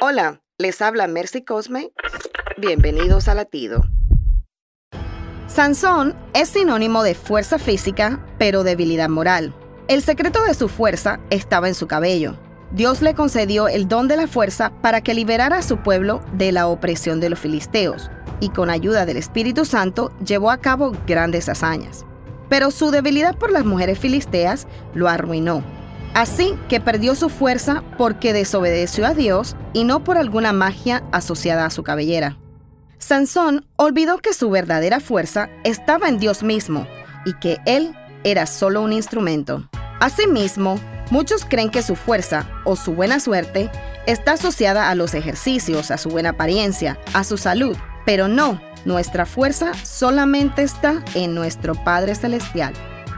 Hola, les habla Mercy Cosme. Bienvenidos a Latido. Sansón es sinónimo de fuerza física, pero debilidad moral. El secreto de su fuerza estaba en su cabello. Dios le concedió el don de la fuerza para que liberara a su pueblo de la opresión de los filisteos, y con ayuda del Espíritu Santo llevó a cabo grandes hazañas. Pero su debilidad por las mujeres filisteas lo arruinó. Así que perdió su fuerza porque desobedeció a Dios y no por alguna magia asociada a su cabellera. Sansón olvidó que su verdadera fuerza estaba en Dios mismo y que él era solo un instrumento. Asimismo, muchos creen que su fuerza o su buena suerte está asociada a los ejercicios, a su buena apariencia, a su salud, pero no, nuestra fuerza solamente está en nuestro Padre Celestial.